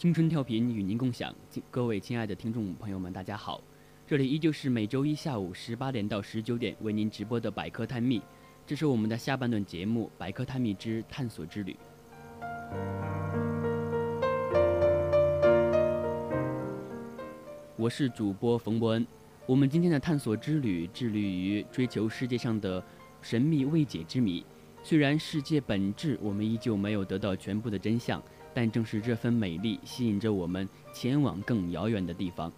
青春调频与您共享，各位亲爱的听众朋友们，大家好，这里依旧是每周一下午十八点到十九点为您直播的百科探秘，这是我们的下半段节目《百科探秘之探索之旅》。我是主播冯伯恩，我们今天的探索之旅致力于追求世界上的神秘未解之谜，虽然世界本质我们依旧没有得到全部的真相。但正是这份美丽吸引着我们前往更遥远的地方。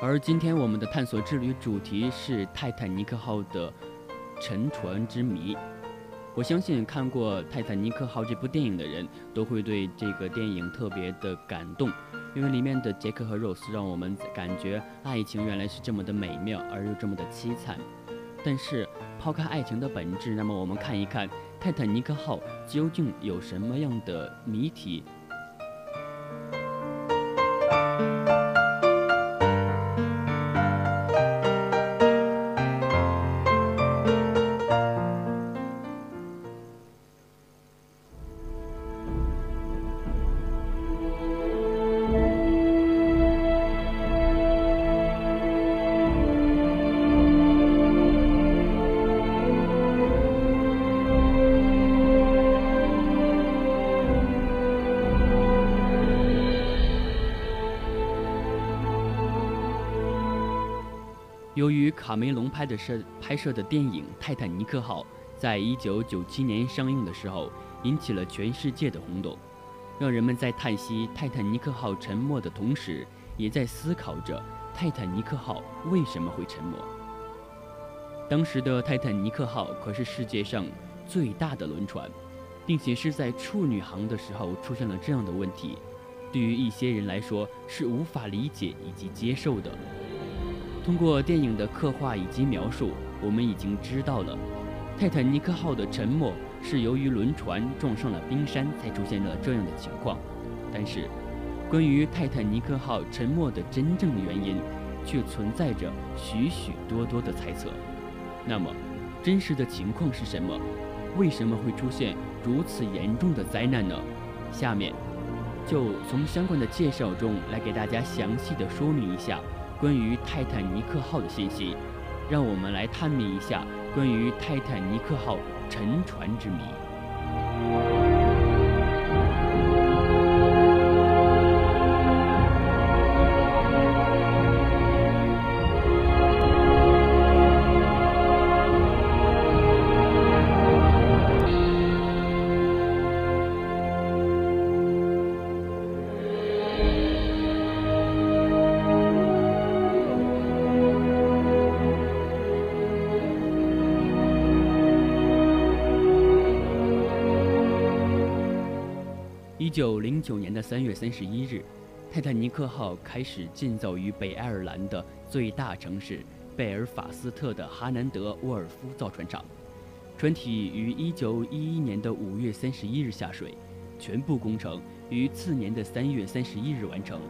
而今天我们的探索之旅主题是泰坦尼克号的沉船之谜。我相信看过《泰坦尼克号》这部电影的人都会对这个电影特别的感动。因为里面的杰克和肉丝让我们感觉爱情原来是这么的美妙，而又这么的凄惨。但是抛开爱情的本质，那么我们看一看泰坦尼克号究竟有什么样的谜题。由于卡梅隆拍的摄拍摄的电影《泰坦尼克号》在一九九七年上映的时候，引起了全世界的轰动，让人们在叹息泰坦尼克号沉没的同时，也在思考着泰坦尼克号为什么会沉没。当时的泰坦尼克号可是世界上最大的轮船，并且是在处女航的时候出现了这样的问题，对于一些人来说是无法理解以及接受的。通过电影的刻画以及描述，我们已经知道了，泰坦尼克号的沉没是由于轮船撞上了冰山才出现了这样的情况。但是，关于泰坦尼克号沉没的真正原因，却存在着许许多多的猜测。那么，真实的情况是什么？为什么会出现如此严重的灾难呢？下面，就从相关的介绍中来给大家详细的说明一下。关于泰坦尼克号的信息，让我们来探秘一下关于泰坦尼克号沉船之谜。九零九年的三月三十一日，泰坦尼克号开始建造于北爱尔兰的最大城市贝尔法斯特的哈南德沃尔夫造船厂。船体于一九一一年的五月三十一日下水，全部工程于次年的三月三十一日完成。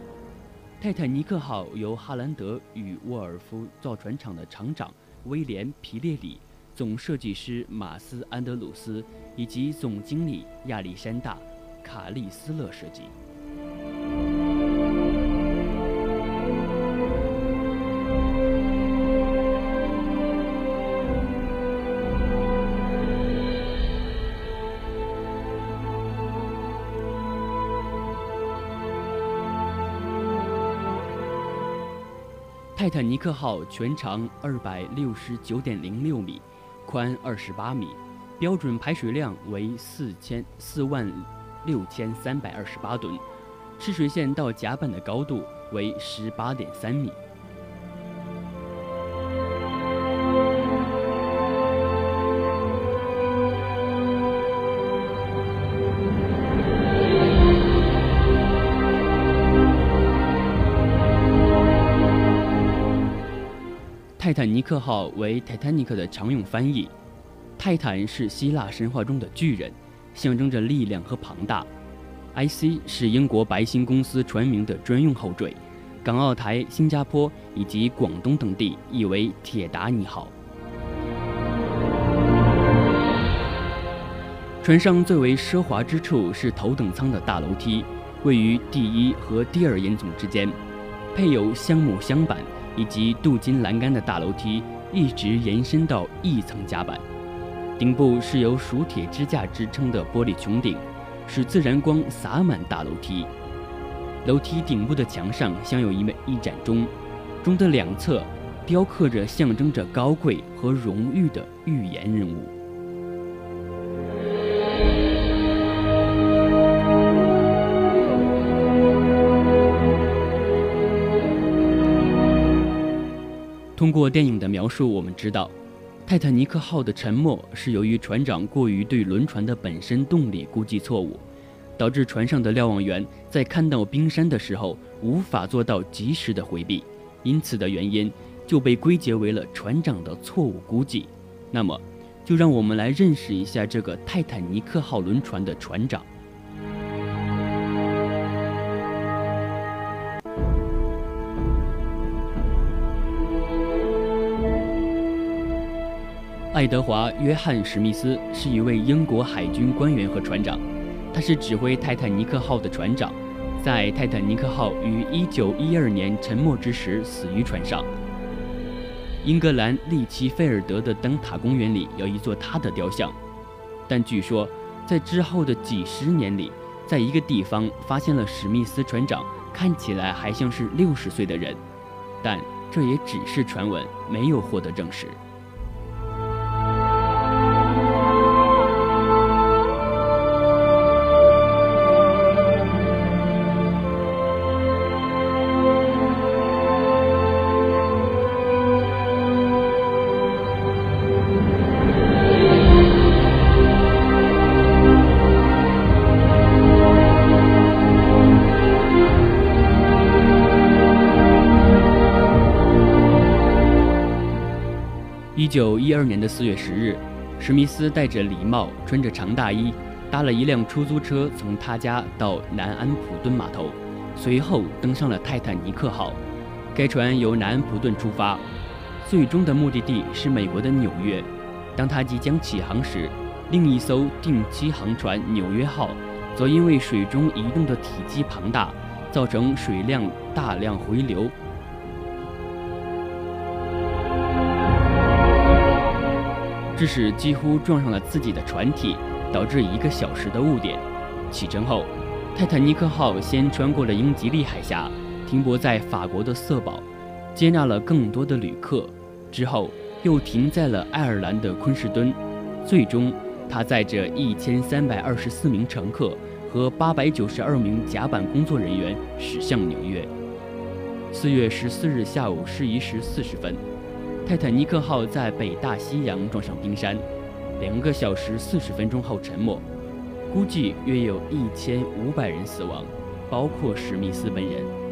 泰坦尼克号由哈兰德与沃尔夫造船厂的厂长威廉皮列里、总设计师马斯安德鲁斯以及总经理亚历山大。卡利斯勒设计泰坦尼克号全长二百六十九点零六米宽二十八米标准排水量为四千四万六千三百二十八吨，吃水线到甲板的高度为十八点三米。泰坦尼克号为泰坦尼克的常用翻译。泰坦是希腊神话中的巨人，象征着力量和庞大。IC 是英国白星公司船名的专用后缀，港澳台、新加坡以及广东等地译为铁达尼号。船上最为奢华之处是头等舱的大楼梯，位于第一和第二烟囱之间，配有香木镶板。以及镀金栏杆的大楼梯一直延伸到一层甲板，顶部是由熟铁支架支撑的玻璃穹顶，使自然光洒满大楼梯。楼梯顶部的墙上镶有一枚一盏钟，钟的两侧雕刻着象征着高贵和荣誉的预言人物。通过电影的描述，我们知道，泰坦尼克号的沉没是由于船长过于对轮船的本身动力估计错误，导致船上的瞭望员在看到冰山的时候无法做到及时的回避，因此的原因就被归结为了船长的错误估计。那么，就让我们来认识一下这个泰坦尼克号轮船的船长。爱德华·约翰·史密斯是一位英国海军官员和船长，他是指挥泰坦尼克号的船长，在泰坦尼克号于1912年沉没之时死于船上。英格兰利奇菲尔德的灯塔公园里有一座他的雕像，但据说在之后的几十年里，在一个地方发现了史密斯船长看起来还像是六十岁的人，但这也只是传闻，没有获得证实。二年的四月十日，史密斯戴着礼帽，穿着长大衣，搭了一辆出租车，从他家到南安普顿码头，随后登上了泰坦尼克号。该船由南安普顿出发，最终的目的地是美国的纽约。当他即将起航时，另一艘定期航船“纽约号”则因为水中移动的体积庞大，造成水量大量回流。致使几乎撞上了自己的船体，导致一个小时的误点。启程后，泰坦尼克号先穿过了英吉利海峡，停泊在法国的瑟堡，接纳了更多的旅客。之后又停在了爱尔兰的昆士敦。最终，他载着一千三百二十四名乘客和八百九十二名甲板工作人员驶向纽约。四月十四日下午十一时四十分。泰坦尼克号在北大西洋撞上冰山，两个小时四十分钟后沉没，估计约有一千五百人死亡，包括史密斯本人。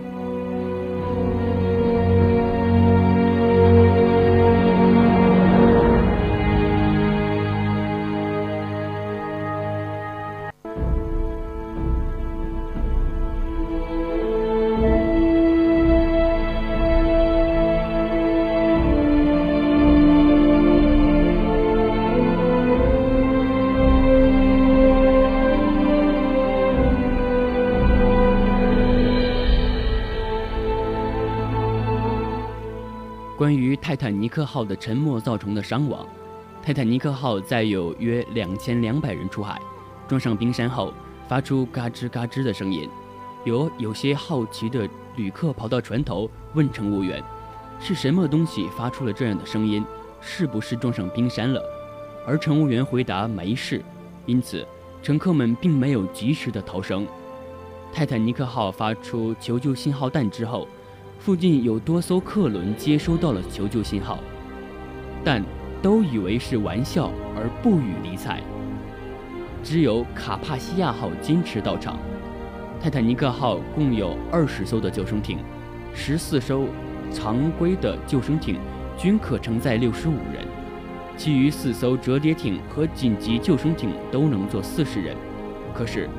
号的沉没造成的伤亡，泰坦尼克号载有约两千两百人出海，撞上冰山后发出嘎吱嘎吱的声音，有有些好奇的旅客跑到船头问乘务员：“是什么东西发出了这样的声音？是不是撞上冰山了？而乘务员回答没事，因此乘客们并没有及时的逃生。泰坦尼克号发出求救信号弹之后，附近有多艘客轮接收到了求救信号，但都以为是玩笑而不予理睬。只有卡帕西亚号坚持到场。泰坦尼克号共有二十艘的救生艇，十四艘常规的救生艇均可承载六十五人，其余四艘折叠艇和紧急救生艇都能坐四十人。可是，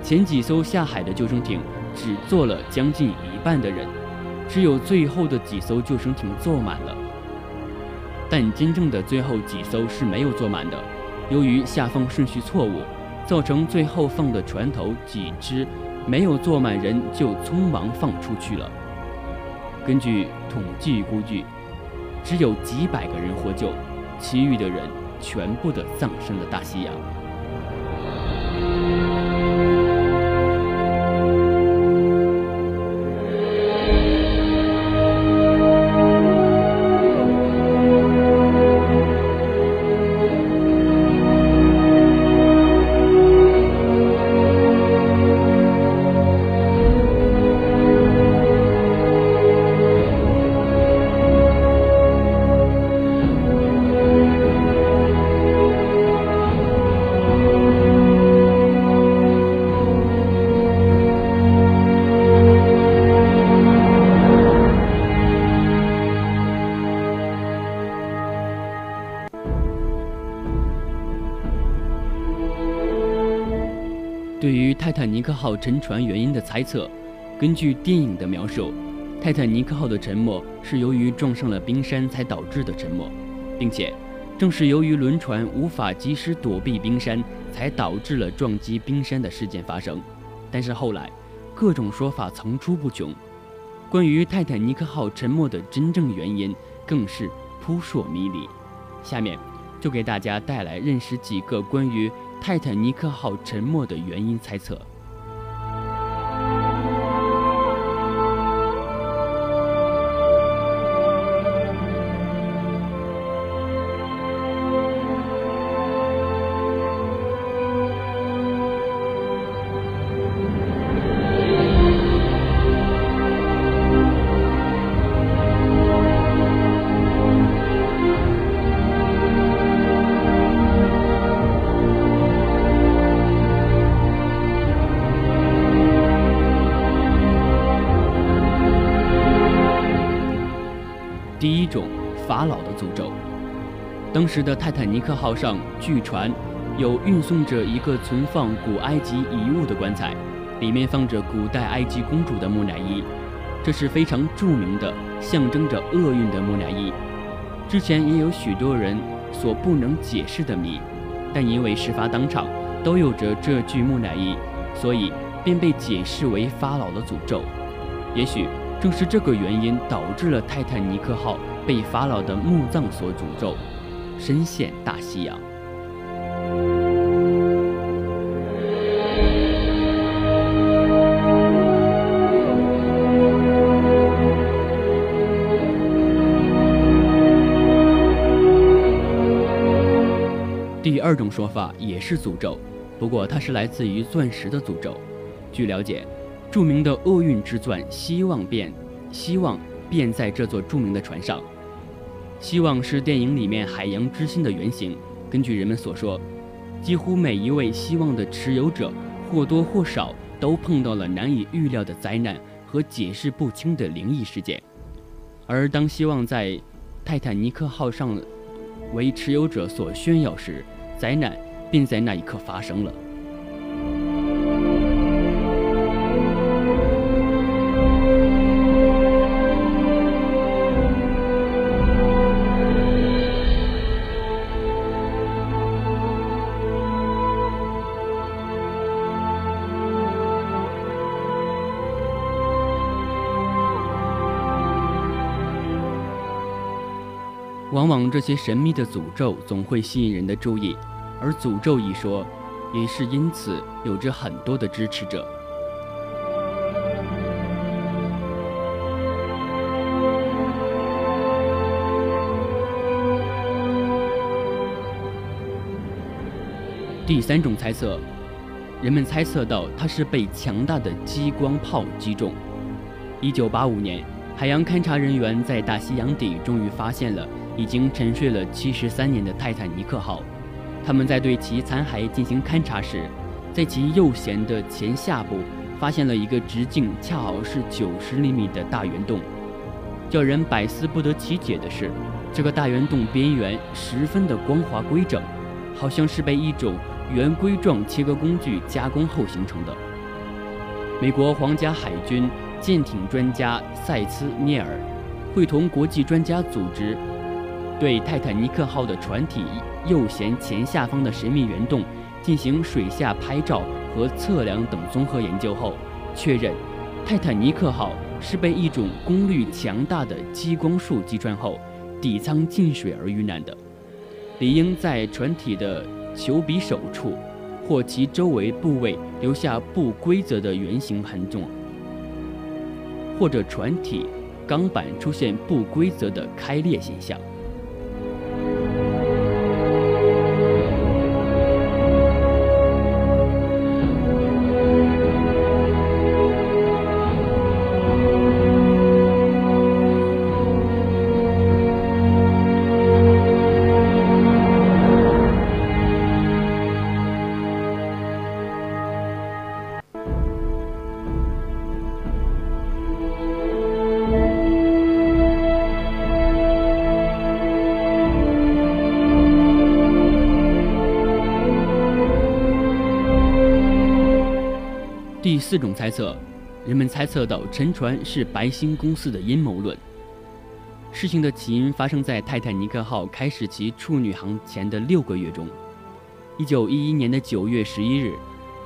前几艘下海的救生艇只坐了将近一半的人，只有最后的几艘救生艇坐满了。但真正的最后几艘是没有坐满的，由于下放顺序错误，造成最后放的船头几只。没有坐满人就匆忙放出去了。根据统计估计，只有几百个人获救，其余的人全部的葬身了大西洋。号沉船原因的猜测，根据电影的描述，泰坦尼克号的沉没是由于撞上了冰山才导致的沉没，并且正是由于轮船无法及时躲避冰山，才导致了撞击冰山的事件发生。但是后来，各种说法层出不穷，关于泰坦尼克号沉没的真正原因更是扑朔迷离。下面就给大家带来认识几个关于泰坦尼克号沉没的原因猜测。当时的泰坦尼克号上，据传有运送着一个存放古埃及遗物的棺材，里面放着古代埃及公主的木乃伊，这是非常著名的，象征着厄运的木乃伊。之前也有许多人所不能解释的谜，但因为事发当场都有着这具木乃伊，所以便被解释为法老的诅咒。也许正是这个原因导致了泰坦尼克号。被法老的墓葬所诅咒，深陷大西洋。第二种说法也是诅咒，不过它是来自于钻石的诅咒。据了解，著名的厄运之钻“希望变”，希望变在这座著名的船上。希望是电影里面海洋之心的原型。根据人们所说，几乎每一位希望的持有者或多或少都碰到了难以预料的灾难和解释不清的灵异事件。而当希望在泰坦尼克号上为持有者所炫耀时，灾难便在那一刻发生了。往往这些神秘的诅咒总会吸引人的注意而诅咒一说也是因此有着很多的支持者。第三种猜测人们猜测到它是被强大的激光炮击中。一九八五年海洋勘察人员在大西洋底终于发现了已经沉睡了七十三年的泰坦尼克号。他们在对其残骸进行勘察时，在其右舷的前下部发现了一个直径恰好是九十厘米的大圆洞。叫人百思不得其解的是，这个大圆洞边缘十分的光滑规整，好像是被一种圆规状切割工具加工后形成的。美国皇家海军舰艇专家塞斯涅尔会同国际专家组织，对泰坦尼克号的船体右舷前下方的神秘圆洞进行水下拍照和测量等综合研究后，确认泰坦尼克号是被一种功率强大的激光束击穿后，底舱进水而遇难的，理应在船体的球鼻手处。或其周围部位留下不规则的圆形痕迹，或者船体钢板出现不规则的开裂现象。猜测，人们猜测到沉船是白星公司的阴谋论。事情的起因发生在泰坦尼克号开始其处女航前的六个月中。一九一一年的九月十一日，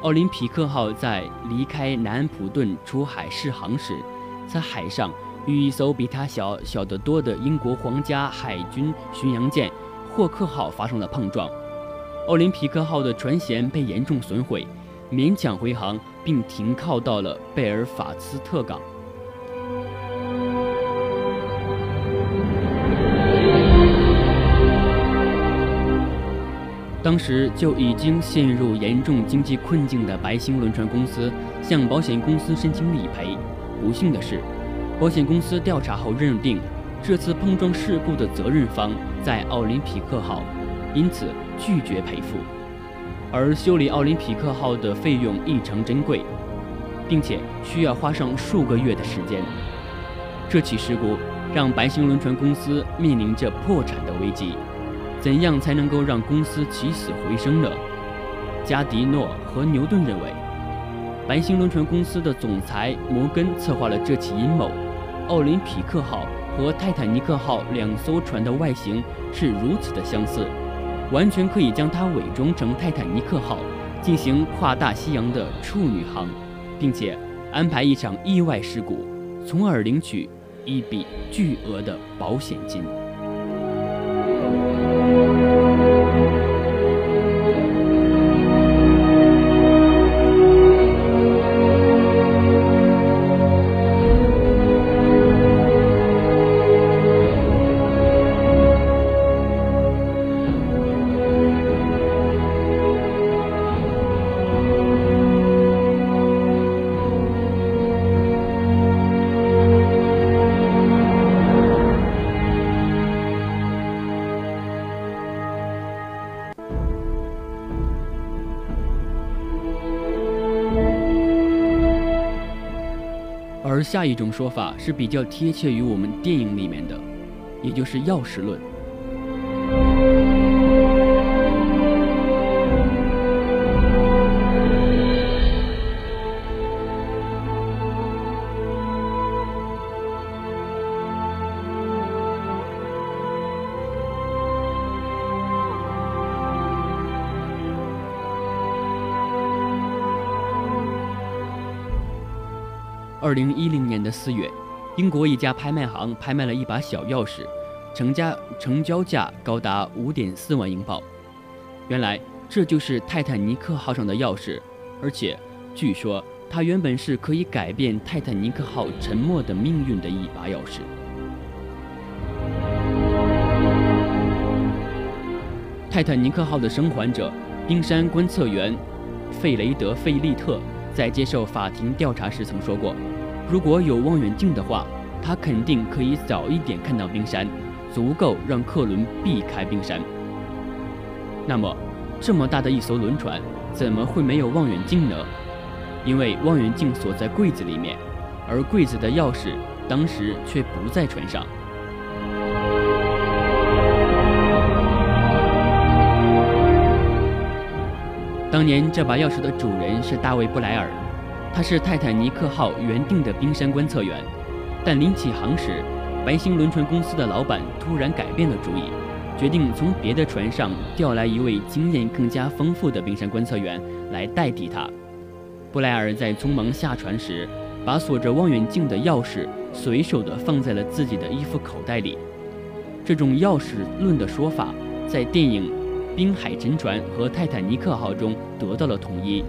奥林匹克号在离开南安普顿出海试航时，在海上与一艘比它小小得多的英国皇家海军巡洋舰霍克号发生了碰撞。奥林匹克号的船舷被严重损毁，勉强回航。并停靠到了贝尔法斯特港。当时就已经陷入严重经济困境的白星轮船公司向保险公司申请理赔。不幸的是，保险公司调查后认定这次碰撞事故的责任方在奥林匹克号，因此拒绝赔付。而修理奥林匹克号的费用异常珍贵，并且需要花上数个月的时间。这起事故让白星轮船公司面临着破产的危机。怎样才能够让公司起死回生呢？加迪诺和牛顿认为，白星轮船公司的总裁摩根策划了这起阴谋。奥林匹克号和泰坦尼克号两艘船的外形是如此的相似。完全可以将它伪装成泰坦尼克号，进行跨大西洋的处女航，并且安排一场意外事故，从而领取一笔巨额的保险金。下一种说法是比较贴切于我们电影里面的，也就是钥匙论。二零一零年的四月，英国一家拍卖行拍卖了一把小钥匙，成价成交价高达五点四万英镑。原来这就是泰坦尼克号上的钥匙，而且据说它原本是可以改变泰坦尼克号沉没的命运的一把钥匙。泰坦尼克号的生还者冰山观测员费雷德·费利特在接受法庭调查时曾说过：“如果有望远镜的话，他肯定可以早一点看到冰山，足够让客轮避开冰山。”那么，这么大的一艘轮船，怎么会没有望远镜呢？因为望远镜锁在柜子里面，而柜子的钥匙当时却不在船上。当年这把钥匙的主人是大卫·布莱尔，他是泰坦尼克号原定的冰山观测员，但临起航时，白星轮船公司的老板突然改变了主意，决定从别的船上调来一位经验更加丰富的冰山观测员来代替他。布莱尔在匆忙下船时，把锁着望远镜的钥匙随手地放在了自己的衣服口袋里。这种钥匙论的说法，在电影。滨海沉船和泰坦尼克号中得到了统一。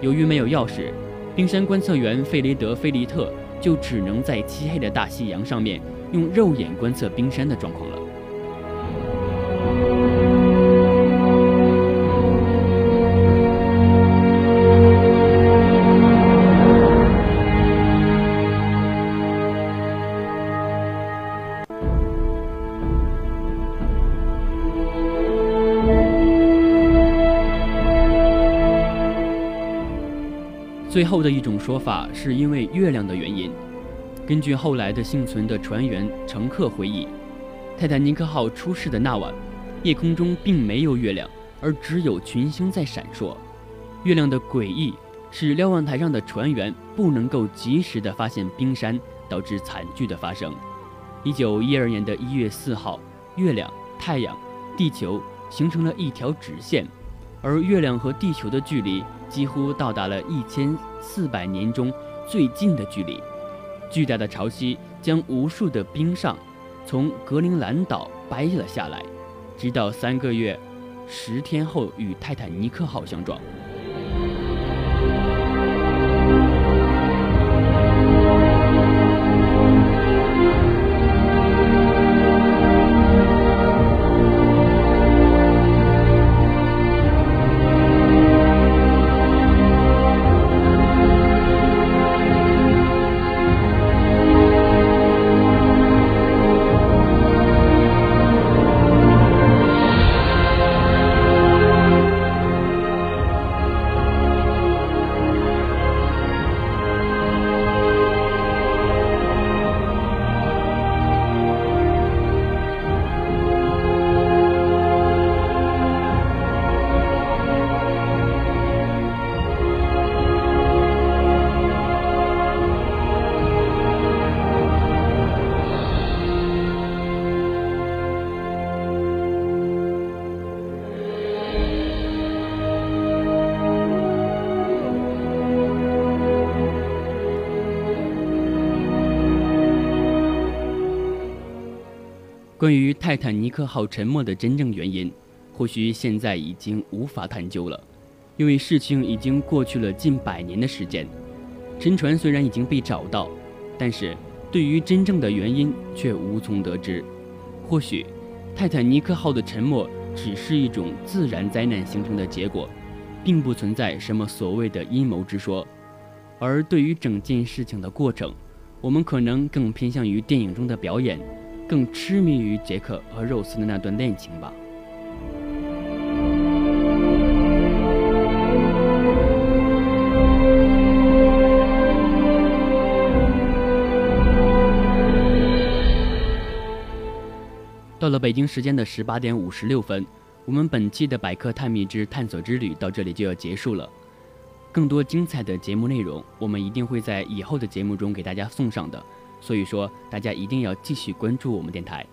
由于没有钥匙，冰山观测员费雷德·菲利特就只能在漆黑的大西洋上面用肉眼观测冰山的状况了。最后的一种说法是因为月亮的原因。根据后来的幸存的船员乘客回忆，泰坦尼克号出事的那晚，夜空中并没有月亮，而只有群星在闪烁。月亮的诡异使瞭望台上的船员不能够及时的发现冰山，导致惨剧的发生。一九一二年的一月四号，月亮、太阳、地球形成了一条直线，而月亮和地球的距离。几乎到达了一千四百年中最近的距离，巨大的潮汐将无数的冰上从格陵兰岛掰了下来，直到三个月十天后与泰坦尼克号相撞。关于泰坦尼克号沉没的真正原因，或许现在已经无法探究了，因为事情已经过去了近百年的时间。沉船虽然已经被找到，但是对于真正的原因却无从得知。或许，泰坦尼克号的沉没只是一种自然灾难形成的结果，并不存在什么所谓的阴谋之说。而对于整件事情的过程，我们可能更偏向于电影中的表演。更痴迷于杰克和肉丝的那段恋情吧。到了北京时间的十八点五十六分，我们本期的百科探秘之探索之旅到这里就要结束了。更多精彩的节目内容，我们一定会在以后的节目中给大家送上的。所以说，大家一定要继续关注我们电台。